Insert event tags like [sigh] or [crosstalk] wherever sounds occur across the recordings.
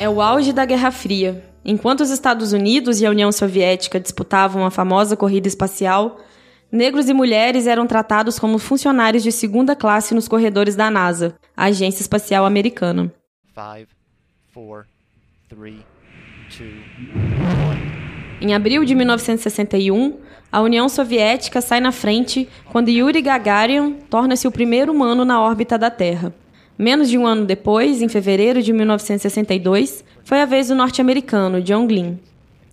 É o auge da Guerra Fria. Enquanto os Estados Unidos e a União Soviética disputavam a famosa corrida espacial, negros e mulheres eram tratados como funcionários de segunda classe nos corredores da NASA, a Agência Espacial Americana. Five, four, three, two, em abril de 1961, a União Soviética sai na frente quando Yuri Gagarin torna-se o primeiro humano na órbita da Terra. Menos de um ano depois, em fevereiro de 1962, foi a vez do norte-americano John Glenn.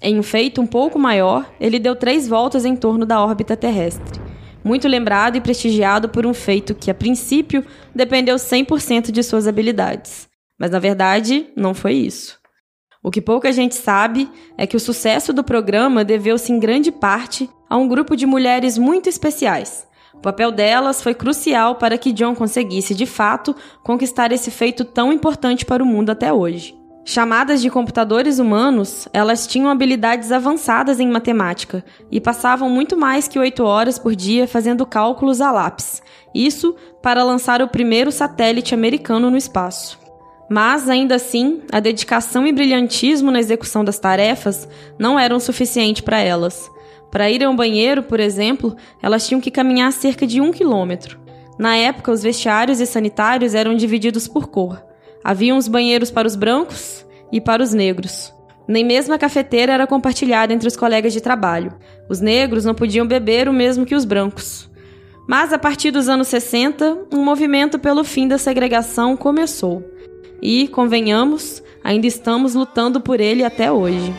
Em um feito um pouco maior, ele deu três voltas em torno da órbita terrestre. Muito lembrado e prestigiado por um feito que, a princípio, dependeu 100% de suas habilidades. Mas, na verdade, não foi isso. O que pouca gente sabe é que o sucesso do programa deveu-se em grande parte a um grupo de mulheres muito especiais, o papel delas foi crucial para que John conseguisse, de fato, conquistar esse feito tão importante para o mundo até hoje. Chamadas de computadores humanos, elas tinham habilidades avançadas em matemática e passavam muito mais que oito horas por dia fazendo cálculos a lápis. Isso para lançar o primeiro satélite americano no espaço. Mas, ainda assim, a dedicação e brilhantismo na execução das tarefas não eram suficiente para elas. Para ir ao banheiro, por exemplo, elas tinham que caminhar cerca de um quilômetro. Na época, os vestiários e sanitários eram divididos por cor. Havia uns banheiros para os brancos e para os negros. Nem mesmo a cafeteira era compartilhada entre os colegas de trabalho. Os negros não podiam beber o mesmo que os brancos. Mas a partir dos anos 60, um movimento pelo fim da segregação começou. E, convenhamos, ainda estamos lutando por ele até hoje.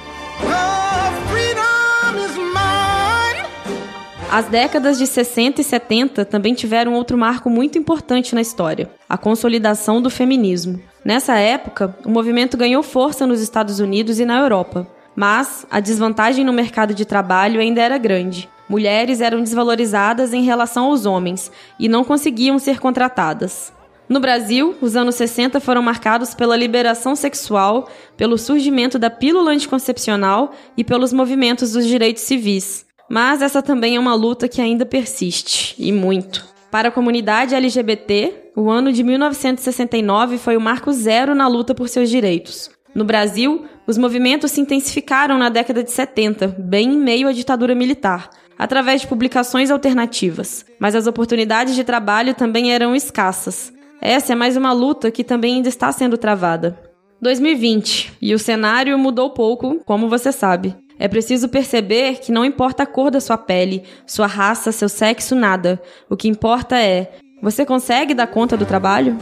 As décadas de 60 e 70 também tiveram outro marco muito importante na história: a consolidação do feminismo. Nessa época, o movimento ganhou força nos Estados Unidos e na Europa, mas a desvantagem no mercado de trabalho ainda era grande. Mulheres eram desvalorizadas em relação aos homens e não conseguiam ser contratadas. No Brasil, os anos 60 foram marcados pela liberação sexual, pelo surgimento da pílula anticoncepcional e pelos movimentos dos direitos civis. Mas essa também é uma luta que ainda persiste, e muito. Para a comunidade LGBT, o ano de 1969 foi o marco zero na luta por seus direitos. No Brasil, os movimentos se intensificaram na década de 70, bem em meio à ditadura militar, através de publicações alternativas. Mas as oportunidades de trabalho também eram escassas. Essa é mais uma luta que também ainda está sendo travada. 2020, e o cenário mudou pouco, como você sabe. É preciso perceber que não importa a cor da sua pele, sua raça, seu sexo, nada. O que importa é: você consegue dar conta do trabalho?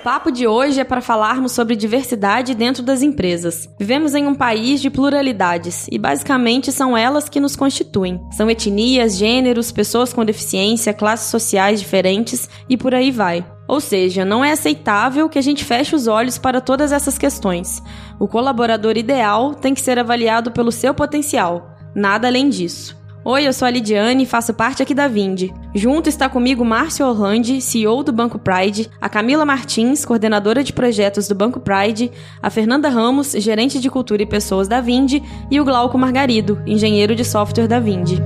Papo de hoje é para falarmos sobre diversidade dentro das empresas. Vivemos em um país de pluralidades e basicamente são elas que nos constituem. São etnias, gêneros, pessoas com deficiência, classes sociais diferentes e por aí vai. Ou seja, não é aceitável que a gente feche os olhos para todas essas questões. O colaborador ideal tem que ser avaliado pelo seu potencial, nada além disso. Oi, eu sou a Lidiane e faço parte aqui da Vindi. Junto está comigo Márcio Orlandi, CEO do Banco Pride, a Camila Martins, coordenadora de projetos do Banco Pride, a Fernanda Ramos, gerente de cultura e pessoas da Vindi, e o Glauco Margarido, engenheiro de software da Vindi.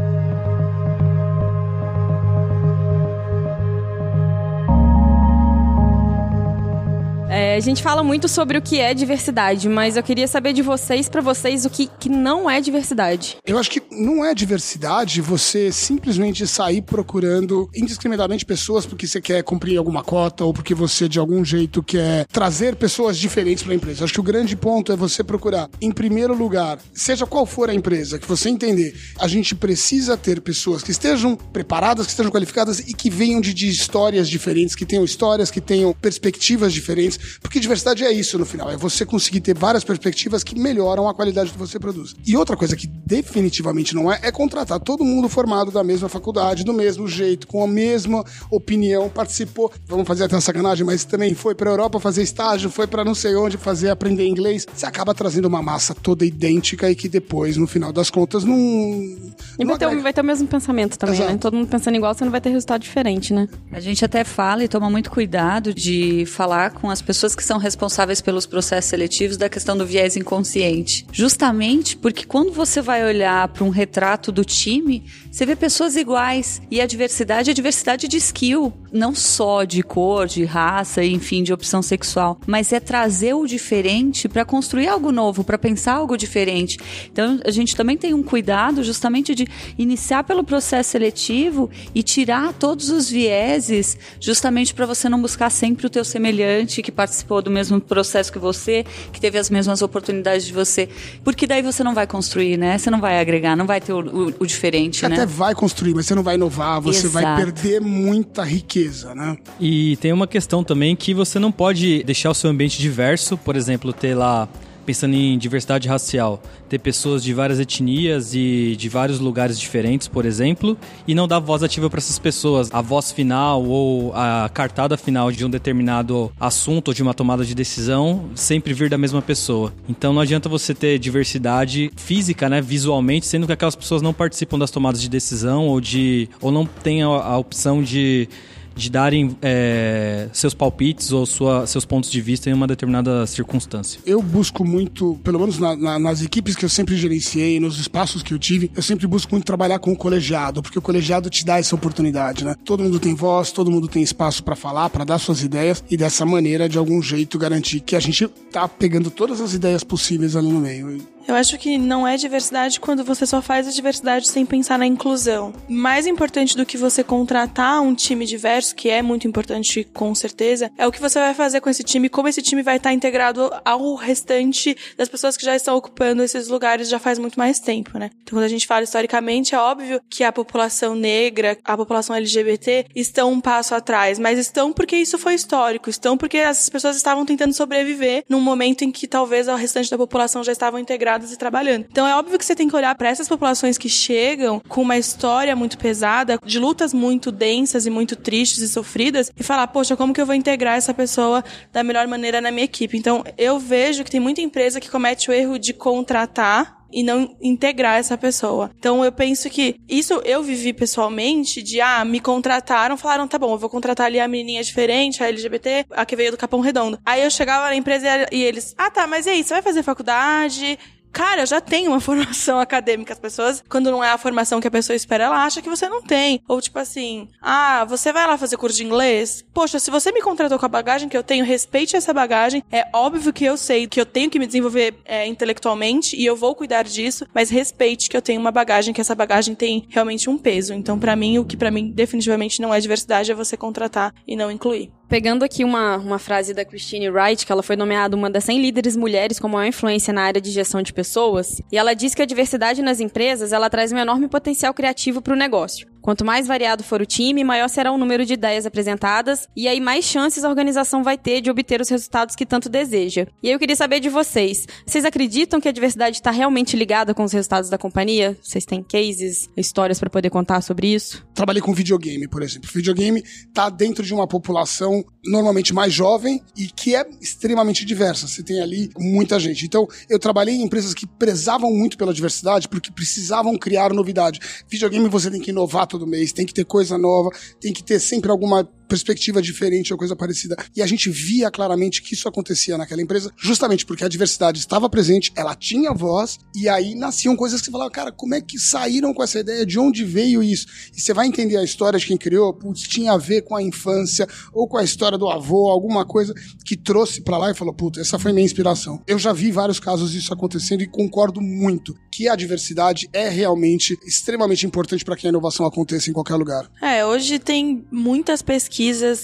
É, a gente fala muito sobre o que é diversidade, mas eu queria saber de vocês, para vocês, o que, que não é diversidade. Eu acho que não é diversidade você simplesmente sair procurando indiscriminadamente pessoas porque você quer cumprir alguma cota ou porque você, de algum jeito, quer trazer pessoas diferentes para a empresa. Eu acho que o grande ponto é você procurar, em primeiro lugar, seja qual for a empresa, que você entender, a gente precisa ter pessoas que estejam preparadas, que estejam qualificadas e que venham de, de histórias diferentes, que tenham histórias, que tenham perspectivas diferentes porque diversidade é isso no final, é você conseguir ter várias perspectivas que melhoram a qualidade que você produz. E outra coisa que definitivamente não é, é contratar todo mundo formado da mesma faculdade, do mesmo jeito, com a mesma opinião, participou, vamos fazer até uma sacanagem, mas também foi pra Europa fazer estágio, foi para não sei onde fazer aprender inglês. Você acaba trazendo uma massa toda idêntica e que depois, no final das contas, não. E vai, ter, vai ter o mesmo pensamento também, né? Exato. né? Todo mundo pensando igual, você não vai ter resultado diferente, né? A gente até fala e toma muito cuidado de falar com as pessoas que são responsáveis pelos processos seletivos da questão do viés inconsciente. Justamente porque quando você vai olhar para um retrato do time, você vê pessoas iguais. E a diversidade é diversidade de skill, não só de cor, de raça, enfim, de opção sexual, mas é trazer o diferente para construir algo novo, para pensar algo diferente. Então, a gente também tem um cuidado justamente de iniciar pelo processo seletivo e tirar todos os vieses, justamente para você não buscar sempre o teu semelhante que participou do mesmo processo que você, que teve as mesmas oportunidades de você, porque daí você não vai construir, né? Você não vai agregar, não vai ter o, o, o diferente, você né? Vai construir, mas você não vai inovar, você Exato. vai perder muita riqueza, né? E tem uma questão também que você não pode deixar o seu ambiente diverso, por exemplo, ter lá pensando em diversidade racial, ter pessoas de várias etnias e de vários lugares diferentes, por exemplo, e não dar voz ativa para essas pessoas. A voz final ou a cartada final de um determinado assunto ou de uma tomada de decisão sempre vir da mesma pessoa. Então não adianta você ter diversidade física, né, visualmente, sendo que aquelas pessoas não participam das tomadas de decisão ou de ou não têm a, a opção de de darem é, seus palpites ou sua, seus pontos de vista em uma determinada circunstância. Eu busco muito, pelo menos na, na, nas equipes que eu sempre gerenciei, nos espaços que eu tive, eu sempre busco muito trabalhar com o colegiado, porque o colegiado te dá essa oportunidade, né? Todo mundo tem voz, todo mundo tem espaço para falar, para dar suas ideias e dessa maneira, de algum jeito, garantir que a gente tá pegando todas as ideias possíveis ali no meio. Eu acho que não é diversidade quando você só faz a diversidade sem pensar na inclusão. Mais importante do que você contratar um time diverso, que é muito importante com certeza, é o que você vai fazer com esse time, como esse time vai estar integrado ao restante das pessoas que já estão ocupando esses lugares já faz muito mais tempo, né? Então, quando a gente fala historicamente, é óbvio que a população negra, a população LGBT estão um passo atrás, mas estão porque isso foi histórico, estão porque as pessoas estavam tentando sobreviver num momento em que talvez o restante da população já estavam integrados e trabalhando. Então é óbvio que você tem que olhar para essas populações que chegam com uma história muito pesada, de lutas muito densas e muito tristes e sofridas, e falar, poxa, como que eu vou integrar essa pessoa da melhor maneira na minha equipe? Então eu vejo que tem muita empresa que comete o erro de contratar e não integrar essa pessoa. Então eu penso que isso eu vivi pessoalmente de ah, me contrataram, falaram, tá bom, eu vou contratar ali a menininha diferente, a LGBT, a que veio do Capão Redondo. Aí eu chegava na empresa e eles, ah tá, mas e aí, você vai fazer faculdade? Cara, já tenho uma [laughs] formação acadêmica. As pessoas, quando não é a formação que a pessoa espera, ela acha que você não tem. Ou tipo assim, ah, você vai lá fazer curso de inglês? Poxa, se você me contratou com a bagagem que eu tenho, respeite essa bagagem. É óbvio que eu sei que eu tenho que me desenvolver é, intelectualmente e eu vou cuidar disso, mas respeite que eu tenho uma bagagem, que essa bagagem tem realmente um peso. Então, para mim, o que para mim definitivamente não é diversidade é você contratar e não incluir. Pegando aqui uma, uma frase da Christine Wright, que ela foi nomeada uma das 100 líderes mulheres com maior influência na área de gestão de pessoas, e ela diz que a diversidade nas empresas ela traz um enorme potencial criativo para o negócio. Quanto mais variado for o time, maior será o número de ideias apresentadas e aí mais chances a organização vai ter de obter os resultados que tanto deseja. E aí eu queria saber de vocês, vocês acreditam que a diversidade está realmente ligada com os resultados da companhia? Vocês têm cases, histórias para poder contar sobre isso? Trabalhei com videogame, por exemplo. O videogame está dentro de uma população normalmente mais jovem e que é extremamente diversa. Você tem ali muita gente. Então, eu trabalhei em empresas que prezavam muito pela diversidade porque precisavam criar novidade. Videogame você tem que inovar todo mês, tem que ter coisa nova, tem que ter sempre alguma perspectiva diferente ou coisa parecida. E a gente via claramente que isso acontecia naquela empresa, justamente porque a diversidade estava presente, ela tinha voz, e aí nasciam coisas que você falava, cara, como é que saíram com essa ideia? De onde veio isso? E você vai entender a história de quem criou, putz, tinha a ver com a infância, ou com a história do avô, alguma coisa que trouxe para lá e falou, puta, essa foi minha inspiração. Eu já vi vários casos disso acontecendo e concordo muito que a diversidade é realmente extremamente importante para que a inovação aconteça em qualquer lugar. É, hoje tem muitas pesquisas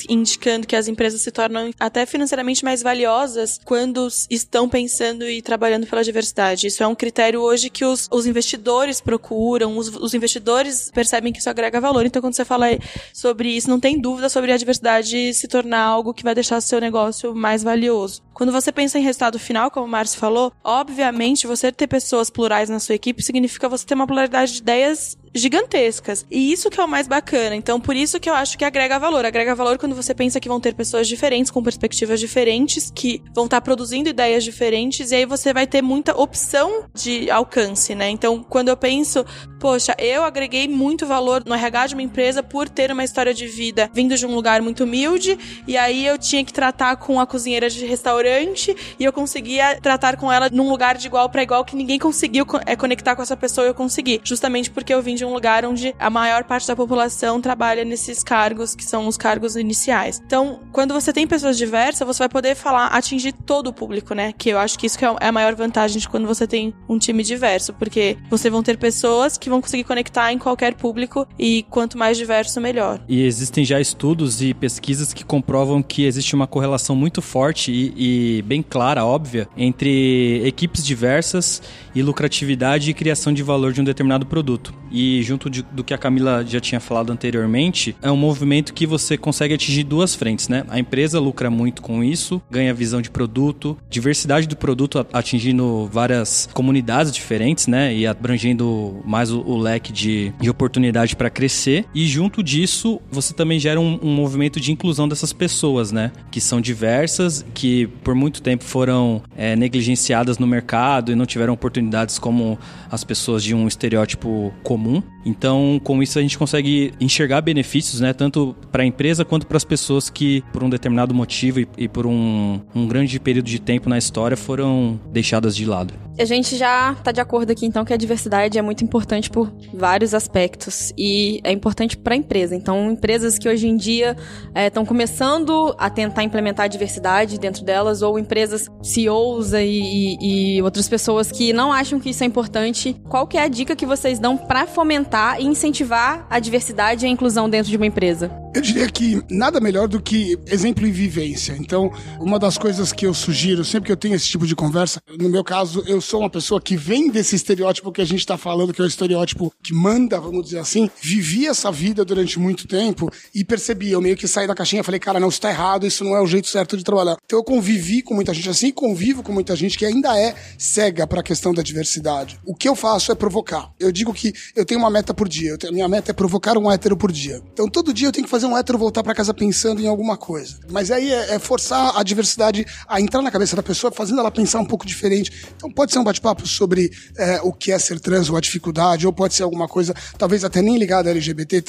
indicando que as empresas se tornam até financeiramente mais valiosas quando estão pensando e trabalhando pela diversidade. Isso é um critério hoje que os, os investidores procuram, os, os investidores percebem que isso agrega valor. Então, quando você fala sobre isso, não tem dúvida sobre a diversidade se tornar algo que vai deixar seu negócio mais valioso. Quando você pensa em resultado final, como o Márcio falou, obviamente você ter pessoas plurais na sua equipe significa você ter uma pluralidade de ideias gigantescas. E isso que é o mais bacana. Então, por isso que eu acho que agrega valor. Agrega valor quando você pensa que vão ter pessoas diferentes, com perspectivas diferentes, que vão estar produzindo ideias diferentes, e aí você vai ter muita opção de alcance, né? Então, quando eu penso, poxa, eu agreguei muito valor no RH de uma empresa por ter uma história de vida vindo de um lugar muito humilde, e aí eu tinha que tratar com a cozinheira de restaurante e eu conseguia tratar com ela num lugar de igual para igual que ninguém conseguiu é, conectar com essa pessoa e eu consegui. Justamente porque eu vim de um lugar onde a maior parte da população trabalha nesses cargos que são os cargos iniciais. Então, quando você tem pessoas diversas, você vai poder falar, atingir todo o público, né? Que eu acho que isso que é, é a maior vantagem de quando você tem um time diverso, porque você vão ter pessoas que vão conseguir conectar em qualquer público e quanto mais diverso, melhor. E existem já estudos e pesquisas que comprovam que existe uma correlação muito forte e, e bem clara, óbvia, entre equipes diversas e lucratividade e criação de valor de um determinado produto. E junto de, do que a Camila já tinha falado anteriormente, é um movimento que você consegue atingir duas frentes, né? A empresa lucra muito com isso, ganha visão de produto, diversidade do produto atingindo várias comunidades diferentes, né? E abrangendo mais o, leque de, de oportunidade para crescer. E junto disso, você também gera um, um movimento de inclusão dessas pessoas, né? Que são diversas, que por muito tempo foram é, negligenciadas no mercado e não tiveram oportunidades como as pessoas de um estereótipo comum. Então, com isso a gente consegue enxergar benefícios, né, tanto para a empresa quanto para as pessoas que, por um determinado motivo e, e por um, um grande período de tempo na história, foram deixadas de lado. A gente já está de acordo aqui, então, que a diversidade é muito importante por vários aspectos e é importante para a empresa. Então, empresas que hoje em dia estão é, começando a tentar implementar a diversidade dentro delas, ou empresas CEOs e, e, e outras pessoas que não acham que isso é importante, qual que é a dica que vocês dão para fomentar e incentivar a diversidade e a inclusão dentro de uma empresa? Eu diria que nada melhor do que exemplo e vivência. Então, uma das coisas que eu sugiro, sempre que eu tenho esse tipo de conversa, no meu caso, eu sou uma pessoa que vem desse estereótipo que a gente está falando, que é o estereótipo que manda, vamos dizer assim, vivi essa vida durante muito tempo e percebi, eu meio que saí da caixinha e falei, cara, não, isso tá errado, isso não é o jeito certo de trabalhar. Então eu convivi com muita gente assim, convivo com muita gente que ainda é cega para a questão da diversidade. O que eu faço é provocar. Eu digo que eu tenho uma meta por dia, a minha meta é provocar um hétero por dia. Então todo dia eu tenho que fazer fazer um hétero voltar para casa pensando em alguma coisa. Mas aí é, é, forçar a diversidade a entrar na cabeça da pessoa, fazendo ela pensar um pouco diferente. Então pode ser um bate-papo sobre é, o que é ser trans ou a dificuldade, ou pode ser alguma coisa, talvez até nem ligada a LGBT,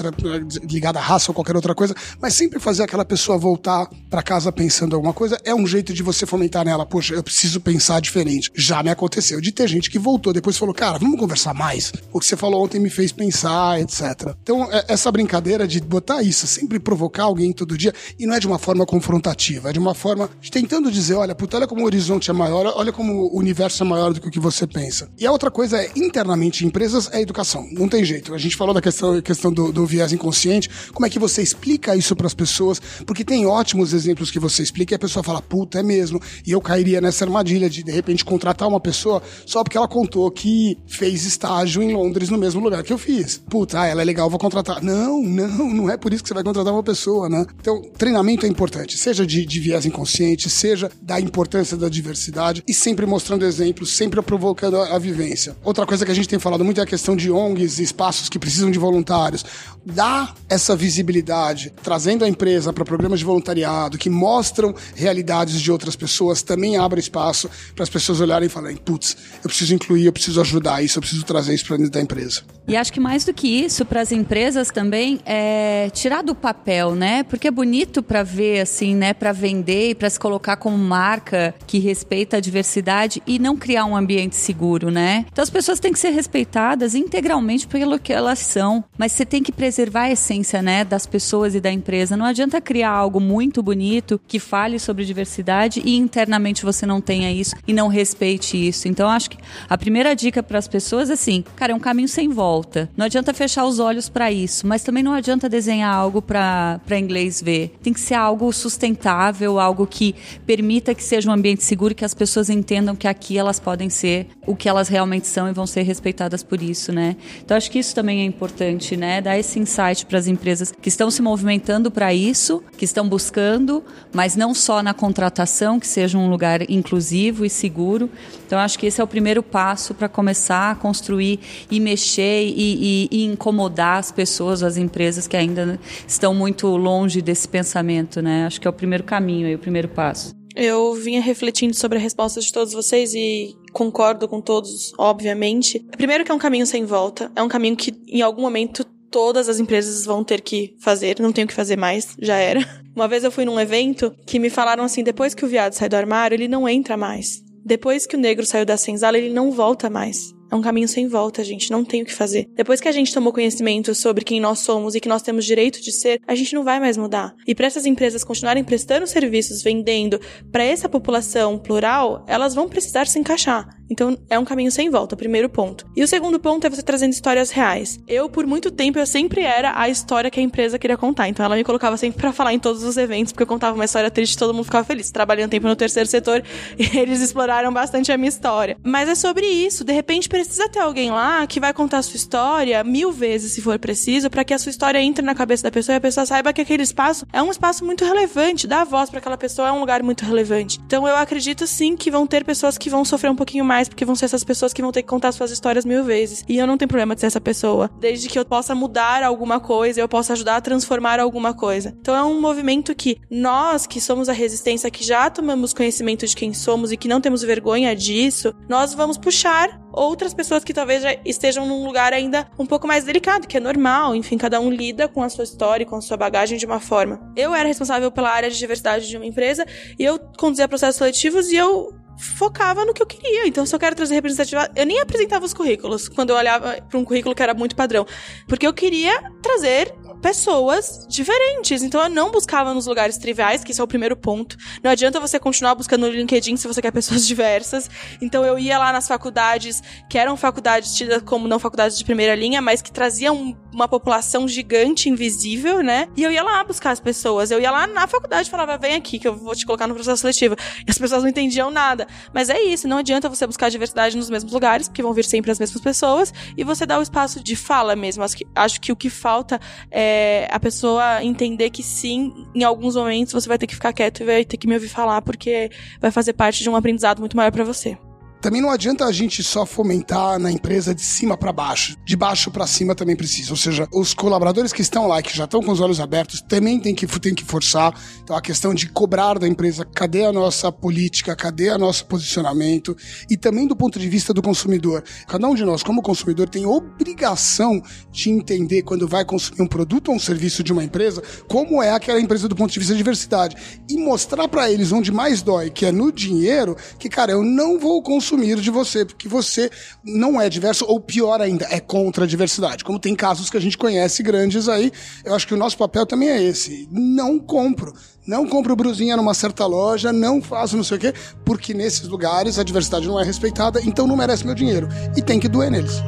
ligada à raça ou qualquer outra coisa, mas sempre fazer aquela pessoa voltar para casa pensando alguma coisa é um jeito de você fomentar nela. Poxa, eu preciso pensar diferente. Já me aconteceu de ter gente que voltou depois falou, cara, vamos conversar mais. O que você falou ontem me fez pensar, etc. Então, é, essa brincadeira de botar isso, assim, sempre provocar alguém todo dia, e não é de uma forma confrontativa, é de uma forma tentando dizer, olha, puta, olha como o horizonte é maior, olha como o universo é maior do que o que você pensa. E a outra coisa é, internamente, em empresas, é educação. Não tem jeito. A gente falou da questão, questão do, do viés inconsciente, como é que você explica isso para as pessoas, porque tem ótimos exemplos que você explica e a pessoa fala, puta, é mesmo, e eu cairia nessa armadilha de, de repente, contratar uma pessoa só porque ela contou que fez estágio em Londres no mesmo lugar que eu fiz. Puta, ah, ela é legal, vou contratar. Não, não, não é por isso que você vai contratar uma pessoa, né? Então, treinamento é importante, seja de, de viés inconsciente, seja da importância da diversidade e sempre mostrando exemplos, sempre provocando a, a, vivência. Outra coisa que a gente tem falado muito é a questão de ONGs e espaços que precisam de voluntários. Dá essa visibilidade, trazendo a empresa para programas de voluntariado que mostram realidades de outras pessoas, também abre espaço para as pessoas olharem e falarem: putz, eu preciso incluir, eu preciso ajudar isso, eu preciso trazer isso para dentro da empresa. E acho que mais do que isso, para as empresas também, é tirar do papel, né? Porque é bonito para ver, assim, né? Para vender e para se colocar como marca que respeita a diversidade e não criar um ambiente seguro, né? Então as pessoas têm que ser respeitadas integralmente pelo que elas são, mas você tem que preservar a essência, né? Das pessoas e da empresa. Não adianta criar algo muito bonito que fale sobre diversidade e internamente você não tenha isso e não respeite isso. Então acho que a primeira dica para as pessoas, assim, cara, é um caminho sem volta. Não adianta fechar os olhos para isso, mas também não adianta desenhar algo para inglês ver. Tem que ser algo sustentável, algo que permita que seja um ambiente seguro, que as pessoas entendam que aqui elas podem ser o que elas realmente são e vão ser respeitadas por isso, né? Então acho que isso também é importante, né? Dar esse insight para as empresas que estão se movimentando para isso, que estão buscando, mas não só na contratação, que seja um lugar inclusivo e seguro. Então acho que esse é o primeiro passo para começar a construir e mexer e, e, e, incomodar as pessoas, as empresas que ainda estão muito longe desse pensamento, né? Acho que é o primeiro caminho, é o primeiro passo. Eu vinha refletindo sobre a resposta de todos vocês e concordo com todos, obviamente. Primeiro que é um caminho sem volta, é um caminho que em algum momento todas as empresas vão ter que fazer, não tenho que fazer mais, já era. [laughs] Uma vez eu fui num evento que me falaram assim, depois que o viado sai do armário, ele não entra mais. Depois que o negro saiu da senzala, ele não volta mais. É um caminho sem volta, gente. Não tem o que fazer. Depois que a gente tomou conhecimento sobre quem nós somos e que nós temos direito de ser, a gente não vai mais mudar. E para essas empresas continuarem prestando serviços, vendendo para essa população plural, elas vão precisar se encaixar. Então é um caminho sem volta, primeiro ponto. E o segundo ponto é você trazendo histórias reais. Eu, por muito tempo, eu sempre era a história que a empresa queria contar. Então ela me colocava sempre para falar em todos os eventos, porque eu contava uma história triste e todo mundo ficava feliz. Trabalhando tempo no terceiro setor [laughs] e eles exploraram bastante a minha história. Mas é sobre isso. De repente precisa ter alguém lá que vai contar a sua história mil vezes, se for preciso, para que a sua história entre na cabeça da pessoa e a pessoa saiba que aquele espaço é um espaço muito relevante. Dar voz para aquela pessoa é um lugar muito relevante. Então eu acredito sim que vão ter pessoas que vão sofrer um pouquinho mais porque vão ser essas pessoas que vão ter que contar suas histórias mil vezes. E eu não tenho problema de ser essa pessoa. Desde que eu possa mudar alguma coisa, eu possa ajudar a transformar alguma coisa. Então é um movimento que nós, que somos a resistência, que já tomamos conhecimento de quem somos e que não temos vergonha disso, nós vamos puxar outras pessoas que talvez já estejam num lugar ainda um pouco mais delicado, que é normal. Enfim, cada um lida com a sua história, com a sua bagagem de uma forma. Eu era responsável pela área de diversidade de uma empresa e eu conduzia processos seletivos e eu focava no que eu queria. Então, se eu quero trazer representatividade, eu nem apresentava os currículos quando eu olhava para um currículo que era muito padrão, porque eu queria trazer pessoas diferentes. Então eu não buscava nos lugares triviais, que isso é o primeiro ponto. Não adianta você continuar buscando no LinkedIn se você quer pessoas [laughs] diversas. Então eu ia lá nas faculdades, que eram faculdades tidas como não faculdades de primeira linha, mas que traziam uma população gigante, invisível, né? E eu ia lá buscar as pessoas. Eu ia lá na faculdade falava, vem aqui, que eu vou te colocar no processo seletivo. E as pessoas não entendiam nada. Mas é isso, não adianta você buscar diversidade nos mesmos lugares, porque vão vir sempre as mesmas pessoas, e você dá o espaço de fala mesmo. Acho que, acho que o que falta é, a pessoa entender que sim, em alguns momentos você vai ter que ficar quieto e vai ter que me ouvir falar, porque vai fazer parte de um aprendizado muito maior para você. Também não adianta a gente só fomentar na empresa de cima para baixo. De baixo para cima também precisa. Ou seja, os colaboradores que estão lá, que já estão com os olhos abertos, também tem que, tem que forçar. Então, a questão de cobrar da empresa cadê a nossa política, cadê o nosso posicionamento. E também do ponto de vista do consumidor. Cada um de nós, como consumidor, tem obrigação de entender quando vai consumir um produto ou um serviço de uma empresa, como é aquela empresa do ponto de vista de diversidade. E mostrar para eles onde mais dói, que é no dinheiro, que, cara, eu não vou consumir consumir de você, porque você não é diverso, ou pior ainda, é contra a diversidade. Como tem casos que a gente conhece grandes aí, eu acho que o nosso papel também é esse. Não compro. Não compro brusinha numa certa loja, não faço não sei o quê, porque nesses lugares a diversidade não é respeitada, então não merece meu dinheiro. E tem que doer neles.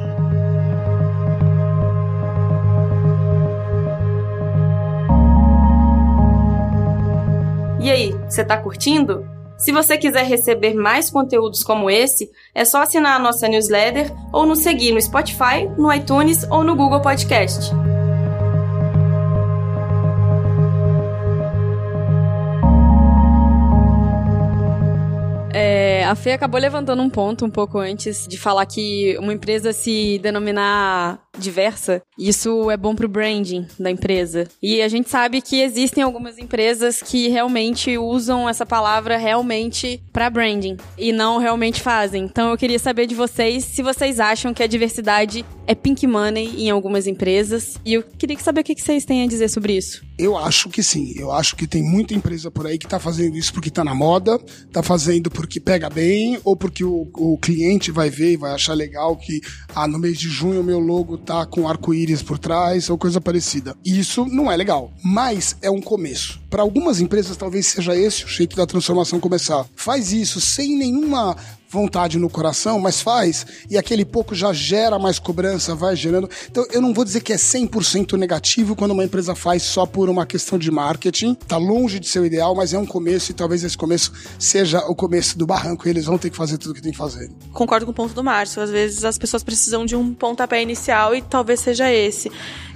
E aí, você tá curtindo? Se você quiser receber mais conteúdos como esse, é só assinar a nossa newsletter ou nos seguir no Spotify, no iTunes ou no Google Podcast. É, a Fê acabou levantando um ponto um pouco antes de falar que uma empresa se denominar diversa, isso é bom pro branding da empresa. E a gente sabe que existem algumas empresas que realmente usam essa palavra realmente para branding e não realmente fazem. Então eu queria saber de vocês se vocês acham que a diversidade é pink money em algumas empresas. E eu queria saber o que vocês têm a dizer sobre isso. Eu acho que sim. Eu acho que tem muita empresa por aí que tá fazendo isso porque tá na moda, tá fazendo porque pega bem, ou porque o, o cliente vai ver e vai achar legal que ah, no mês de junho o meu logo tá com arco-íris por trás ou coisa parecida. Isso não é legal, mas é um começo. Para algumas empresas talvez seja esse o jeito da transformação começar. Faz isso sem nenhuma vontade no coração, mas faz, e aquele pouco já gera mais cobrança, vai gerando. Então, eu não vou dizer que é 100% negativo quando uma empresa faz só por uma questão de marketing. Tá longe de ser o ideal, mas é um começo e talvez esse começo seja o começo do barranco e eles vão ter que fazer tudo o que tem que fazer. Concordo com o ponto do Márcio. Às vezes as pessoas precisam de um pontapé inicial e talvez seja esse.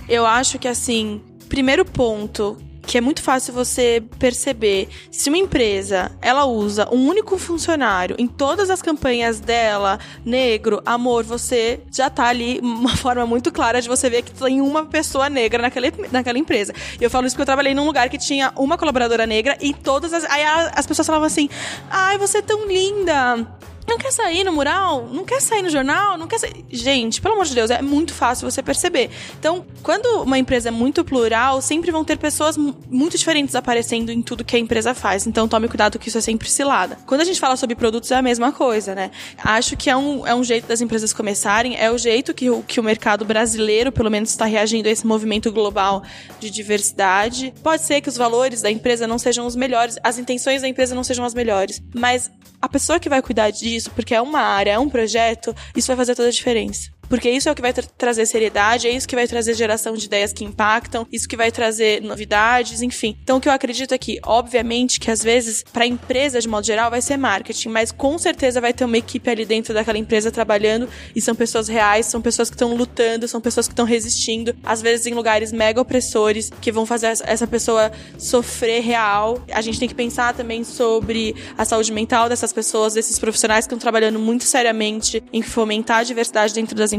Eu acho que, assim, primeiro ponto que é muito fácil você perceber se uma empresa ela usa um único funcionário em todas as campanhas dela, negro, amor, você já tá ali uma [laughs] forma muito clara de você ver que tem uma pessoa negra naquela, naquela empresa. E eu falo isso porque eu trabalhei num lugar que tinha uma colaboradora negra e todas as. Aí as pessoas falavam assim: ai, você é tão linda Não quer sair no mural? Não quer sair no jornal? Não quer sair. Gente, pelo amor de Deus, é muito fácil você perceber. Então, quando uma empresa é muito plural, sempre vão ter pessoas muito diferentes aparecendo em tudo que a empresa faz. Então, tome cuidado que isso é sempre cilada. Quando a gente fala sobre produtos, é a mesma coisa, né? Acho que é um, é um jeito das empresas começarem, é o jeito que o, que o mercado brasileiro, pelo menos, está reagindo a esse movimento global de diversidade. Pode ser que os valores da empresa não sejam os melhores, as intenções da empresa não sejam as melhores, mas a pessoa que vai cuidar disso, porque é uma área, é um projeto, isso vai fazer toda a diferença. Porque isso é o que vai tra trazer seriedade, é isso que vai trazer geração de ideias que impactam, isso que vai trazer novidades, enfim. Então o que eu acredito é que, obviamente, que às vezes, para a empresa de modo geral, vai ser marketing, mas com certeza vai ter uma equipe ali dentro daquela empresa trabalhando e são pessoas reais, são pessoas que estão lutando, são pessoas que estão resistindo, às vezes em lugares mega opressores, que vão fazer essa pessoa sofrer real. A gente tem que pensar também sobre a saúde mental dessas pessoas, desses profissionais que estão trabalhando muito seriamente em fomentar a diversidade dentro das empresas.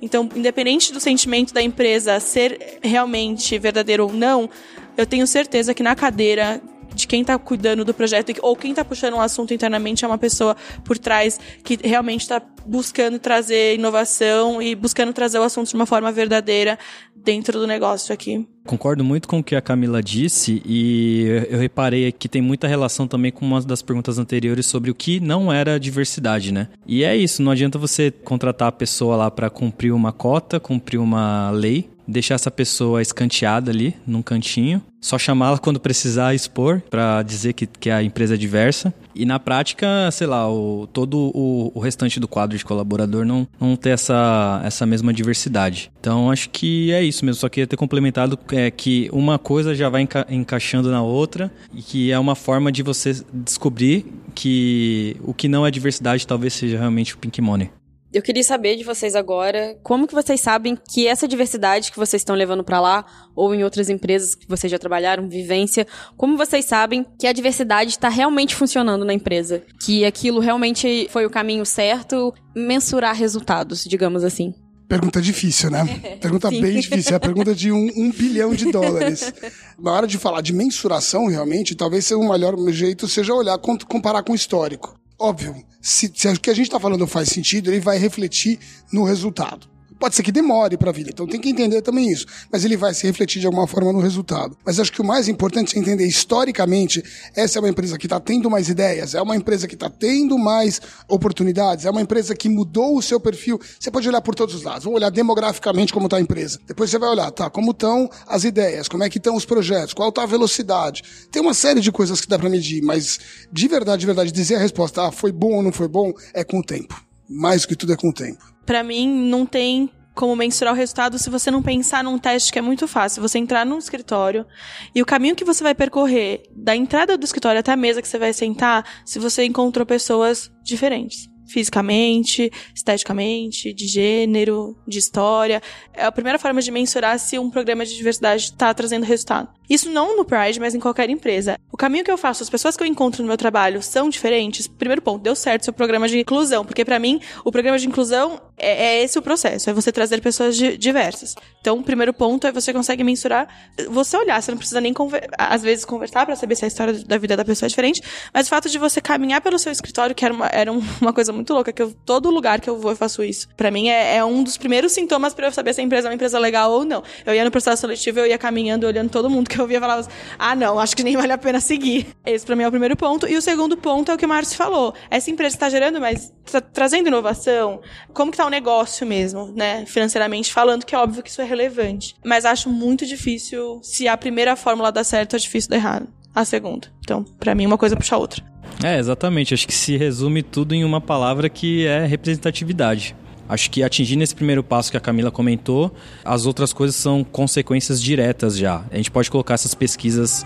Então, independente do sentimento da empresa ser realmente verdadeiro ou não, eu tenho certeza que na cadeira de quem está cuidando do projeto ou quem está puxando um assunto internamente é uma pessoa por trás que realmente está buscando trazer inovação e buscando trazer o assunto de uma forma verdadeira dentro do negócio aqui. Concordo muito com o que a Camila disse e eu reparei que tem muita relação também com uma das perguntas anteriores sobre o que não era diversidade, né? E é isso, não adianta você contratar a pessoa lá para cumprir uma cota, cumprir uma lei, deixar essa pessoa escanteada ali num cantinho, só chamá-la quando precisar expor para dizer que, que a empresa é diversa e na prática, sei lá, o, todo o, o restante do quadro de colaborador não, não ter essa, essa mesma diversidade. Então acho que é isso mesmo, só queria ter complementado é, que uma coisa já vai enca encaixando na outra e que é uma forma de você descobrir que o que não é diversidade talvez seja realmente o pink money. Eu queria saber de vocês agora, como que vocês sabem que essa diversidade que vocês estão levando para lá, ou em outras empresas que vocês já trabalharam, vivência, como vocês sabem que a diversidade está realmente funcionando na empresa? Que aquilo realmente foi o caminho certo, mensurar resultados, digamos assim. Pergunta difícil, né? [laughs] Pergunta Sim. bem difícil. É a pergunta de um, um, bilhão de dólares. Na hora de falar de mensuração, realmente, talvez o melhor jeito seja olhar, comparar com o histórico óbvio, se, se o que a gente está falando faz sentido, ele vai refletir no resultado. Pode ser que demore para vir, então tem que entender também isso. Mas ele vai se refletir de alguma forma no resultado. Mas acho que o mais importante é entender historicamente, essa é uma empresa que está tendo mais ideias, é uma empresa que está tendo mais oportunidades, é uma empresa que mudou o seu perfil. Você pode olhar por todos os lados. Vamos olhar demograficamente como está a empresa. Depois você vai olhar, tá, como estão as ideias, como é que estão os projetos, qual está a velocidade. Tem uma série de coisas que dá para medir, mas de verdade, de verdade, dizer a resposta, ah, foi bom ou não foi bom, é com o tempo. Mais do que tudo é com o tempo para mim, não tem como mensurar o resultado se você não pensar num teste que é muito fácil. Você entrar num escritório e o caminho que você vai percorrer da entrada do escritório até a mesa que você vai sentar, se você encontrou pessoas diferentes fisicamente, esteticamente, de gênero, de história. É a primeira forma de mensurar se um programa de diversidade está trazendo resultado. Isso não no Pride, mas em qualquer empresa. O caminho que eu faço, as pessoas que eu encontro no meu trabalho são diferentes. Primeiro ponto, deu certo seu programa de inclusão, porque para mim o programa de inclusão é, é, esse o processo, é você trazer pessoas diversas. Então, o primeiro ponto é você consegue mensurar, você olhar, você não precisa nem às vezes conversar para saber se a história da vida da pessoa é diferente, mas o fato de você caminhar pelo seu escritório, que era uma, era [laughs] uma coisa muito louca, que eu, todo lugar que eu vou eu faço isso. Para mim é, é, um dos primeiros sintomas para eu saber se a empresa é uma empresa legal ou não. Eu ia no processo seletivo, eu ia caminhando, olhando todo mundo que eu via e falava assim, ah, não, acho que nem vale a pena seguir. Esse para mim é o primeiro ponto. E o segundo ponto é o que o Márcio falou. Essa empresa está gerando, mas tá trazendo inovação. Como que tá o negócio mesmo, né? Financeiramente falando, que é óbvio que isso é relevante. Mas acho muito difícil, se a primeira fórmula dá certo, é difícil dar errado. A segunda. Então, para mim, uma coisa puxa a outra. É, exatamente. Acho que se resume tudo em uma palavra que é representatividade. Acho que atingindo esse primeiro passo que a Camila comentou, as outras coisas são consequências diretas já. A gente pode colocar essas pesquisas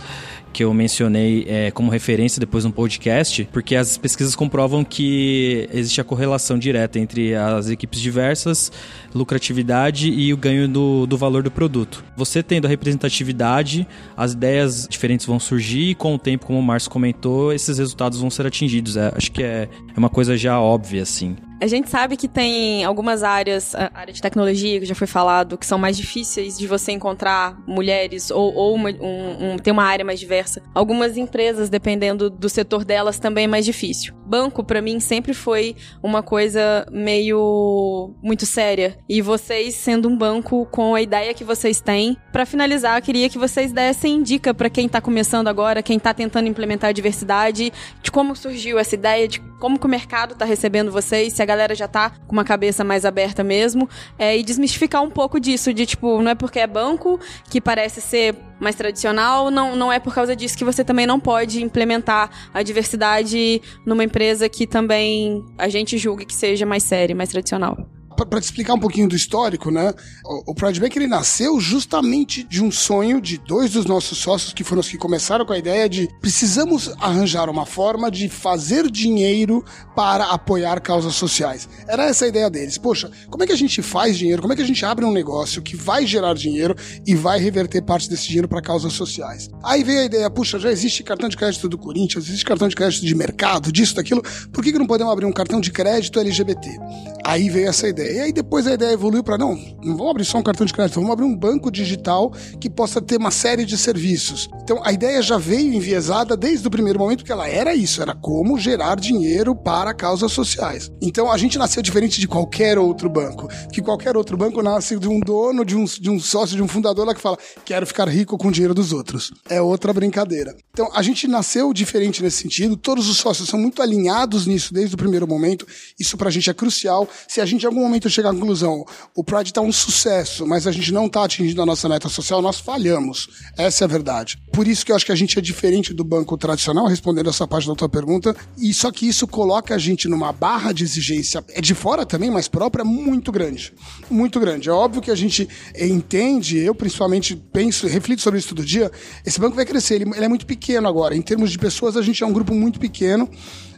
que eu mencionei é, como referência depois no podcast, porque as pesquisas comprovam que existe a correlação direta entre as equipes diversas, lucratividade e o ganho do, do valor do produto. Você tendo a representatividade, as ideias diferentes vão surgir e com o tempo, como o Márcio comentou, esses resultados vão ser atingidos. É, acho que é, é uma coisa já óbvia, assim. A gente sabe que tem algumas áreas, a área de tecnologia, que já foi falado, que são mais difíceis de você encontrar mulheres ou, ou uma, um, um, ter uma área mais diversa. Algumas empresas, dependendo do setor delas, também é mais difícil. Banco, para mim, sempre foi uma coisa meio muito séria. E vocês, sendo um banco com a ideia que vocês têm, para finalizar, eu queria que vocês dessem dica para quem tá começando agora, quem tá tentando implementar a diversidade, de como surgiu essa ideia, de como que o mercado tá recebendo vocês, se a galera já tá com uma cabeça mais aberta mesmo, é, e desmistificar um pouco disso, de tipo, não é porque é banco que parece ser mais tradicional, não, não é por causa disso que você também não pode implementar a diversidade numa empresa que também a gente julga que seja mais séria, mais tradicional para te explicar um pouquinho do histórico, né? O, o Pride Bank ele nasceu justamente de um sonho de dois dos nossos sócios que foram os que começaram com a ideia de precisamos arranjar uma forma de fazer dinheiro para apoiar causas sociais. Era essa a ideia deles. Poxa, como é que a gente faz dinheiro? Como é que a gente abre um negócio que vai gerar dinheiro e vai reverter parte desse dinheiro para causas sociais? Aí veio a ideia, puxa, já existe cartão de crédito do Corinthians, existe cartão de crédito de mercado, disso, daquilo, por que, que não podemos abrir um cartão de crédito LGBT? Aí veio essa ideia. E aí depois a ideia evoluiu para não, não vamos abrir só um cartão de crédito, vamos abrir um banco digital que possa ter uma série de serviços. Então a ideia já veio enviesada desde o primeiro momento que ela era isso, era como gerar dinheiro para causas sociais. Então a gente nasceu diferente de qualquer outro banco, que qualquer outro banco nasce de um dono, de um, de um sócio, de um fundador lá que fala, quero ficar rico com o dinheiro dos outros. É outra brincadeira. Então a gente nasceu diferente nesse sentido, todos os sócios são muito alinhados nisso desde o primeiro momento, isso pra gente é crucial. Se a gente em algum momento chegar à conclusão, o Pride está um sucesso, mas a gente não está atingindo a nossa meta social, nós falhamos. Essa é a verdade. Por isso que eu acho que a gente é diferente do banco tradicional, respondendo essa parte da tua pergunta, e só que isso coloca a gente numa barra de exigência, é de fora também, mas própria, muito grande. Muito grande. É óbvio que a gente entende, eu principalmente penso, reflito sobre isso todo dia, esse banco vai crescer, ele, ele é muito pequeno agora. Em termos de pessoas, a gente é um grupo muito pequeno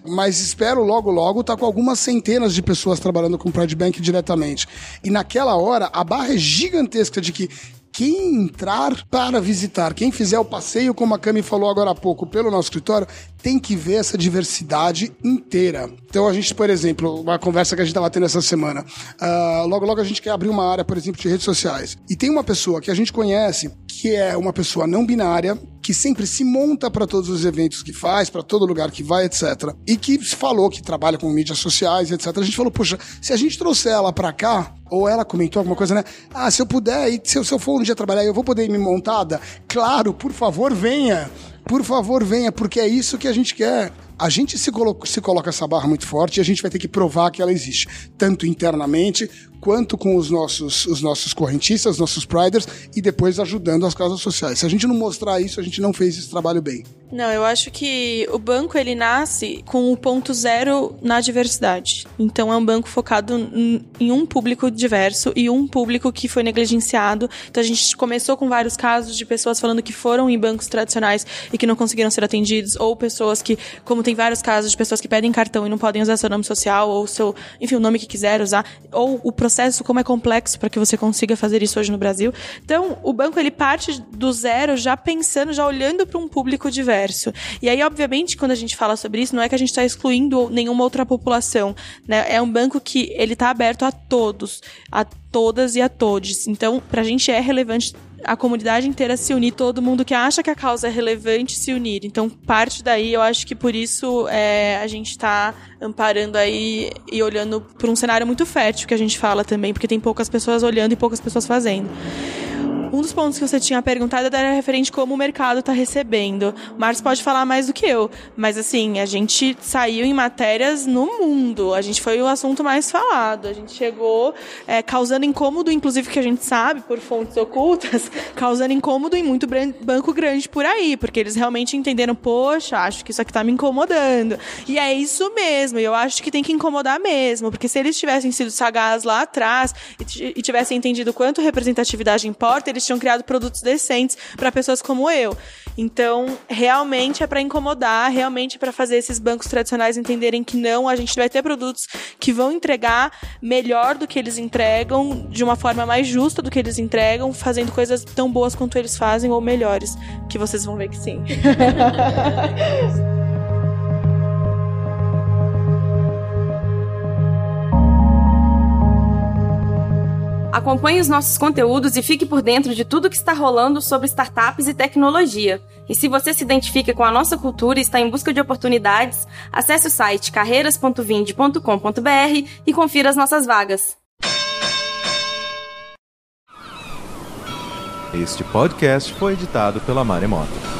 mas espero logo, logo estar tá com algumas centenas de pessoas trabalhando com o Pride Bank diretamente. E naquela hora, a barra é gigantesca de que quem entrar para visitar, quem fizer o passeio, como a Cami falou agora há pouco, pelo nosso escritório, tem que ver essa diversidade inteira. Então a gente, por exemplo, uma conversa que a gente estava tendo essa semana, uh, logo logo a gente quer abrir uma área, por exemplo, de redes sociais. E tem uma pessoa que a gente conhece que é uma pessoa não binária, que sempre se monta para todos os eventos que faz, para todo lugar que vai, etc. E que falou que trabalha com mídias sociais, etc. A gente falou, poxa, se a gente trouxer ela para cá, ou ela comentou alguma coisa, né? Ah, se eu puder, se eu, se eu for um dia trabalhar, eu vou poder ir me montada? Claro, por favor, venha. Por favor, venha, porque é isso que a gente quer a gente se, colo se coloca essa barra muito forte e a gente vai ter que provar que ela existe, tanto internamente quanto com os nossos, os nossos correntistas, os nossos priders e depois ajudando as causas sociais. Se a gente não mostrar isso, a gente não fez esse trabalho bem. Não, eu acho que o banco ele nasce com o ponto zero na diversidade. Então é um banco focado em um público diverso e um público que foi negligenciado. Então a gente começou com vários casos de pessoas falando que foram em bancos tradicionais e que não conseguiram ser atendidos, ou pessoas que, como tem vários casos de pessoas que pedem cartão e não podem usar seu nome social ou seu, enfim, o nome que quiser usar, ou o como é complexo para que você consiga fazer isso hoje no Brasil. Então, o banco ele parte do zero já pensando, já olhando para um público diverso. E aí, obviamente, quando a gente fala sobre isso, não é que a gente está excluindo nenhuma outra população, né? É um banco que ele está aberto a todos, a todas e a todos. Então, para a gente é relevante a comunidade inteira se unir, todo mundo que acha que a causa é relevante se unir. Então, parte daí, eu acho que por isso é, a gente está amparando aí e olhando para um cenário muito fértil que a gente fala também, porque tem poucas pessoas olhando e poucas pessoas fazendo. Um dos pontos que você tinha perguntado era referente como o mercado está recebendo. O Marcos pode falar mais do que eu, mas assim, a gente saiu em matérias no mundo. A gente foi o assunto mais falado. A gente chegou é, causando incômodo, inclusive que a gente sabe por fontes ocultas, [laughs] causando incômodo em muito banco grande por aí, porque eles realmente entenderam, poxa, acho que isso aqui está me incomodando. E é isso mesmo, eu acho que tem que incomodar mesmo, porque se eles tivessem sido sagazes lá atrás e tivessem entendido quanto representatividade importa, eles tinham criado produtos decentes para pessoas como eu. Então, realmente é para incomodar, realmente é para fazer esses bancos tradicionais entenderem que não, a gente vai ter produtos que vão entregar melhor do que eles entregam, de uma forma mais justa do que eles entregam, fazendo coisas tão boas quanto eles fazem ou melhores, que vocês vão ver que sim. [laughs] Acompanhe os nossos conteúdos e fique por dentro de tudo que está rolando sobre startups e tecnologia. E se você se identifica com a nossa cultura e está em busca de oportunidades, acesse o site carreiras.vinde.com.br e confira as nossas vagas. Este podcast foi editado pela Maremoto.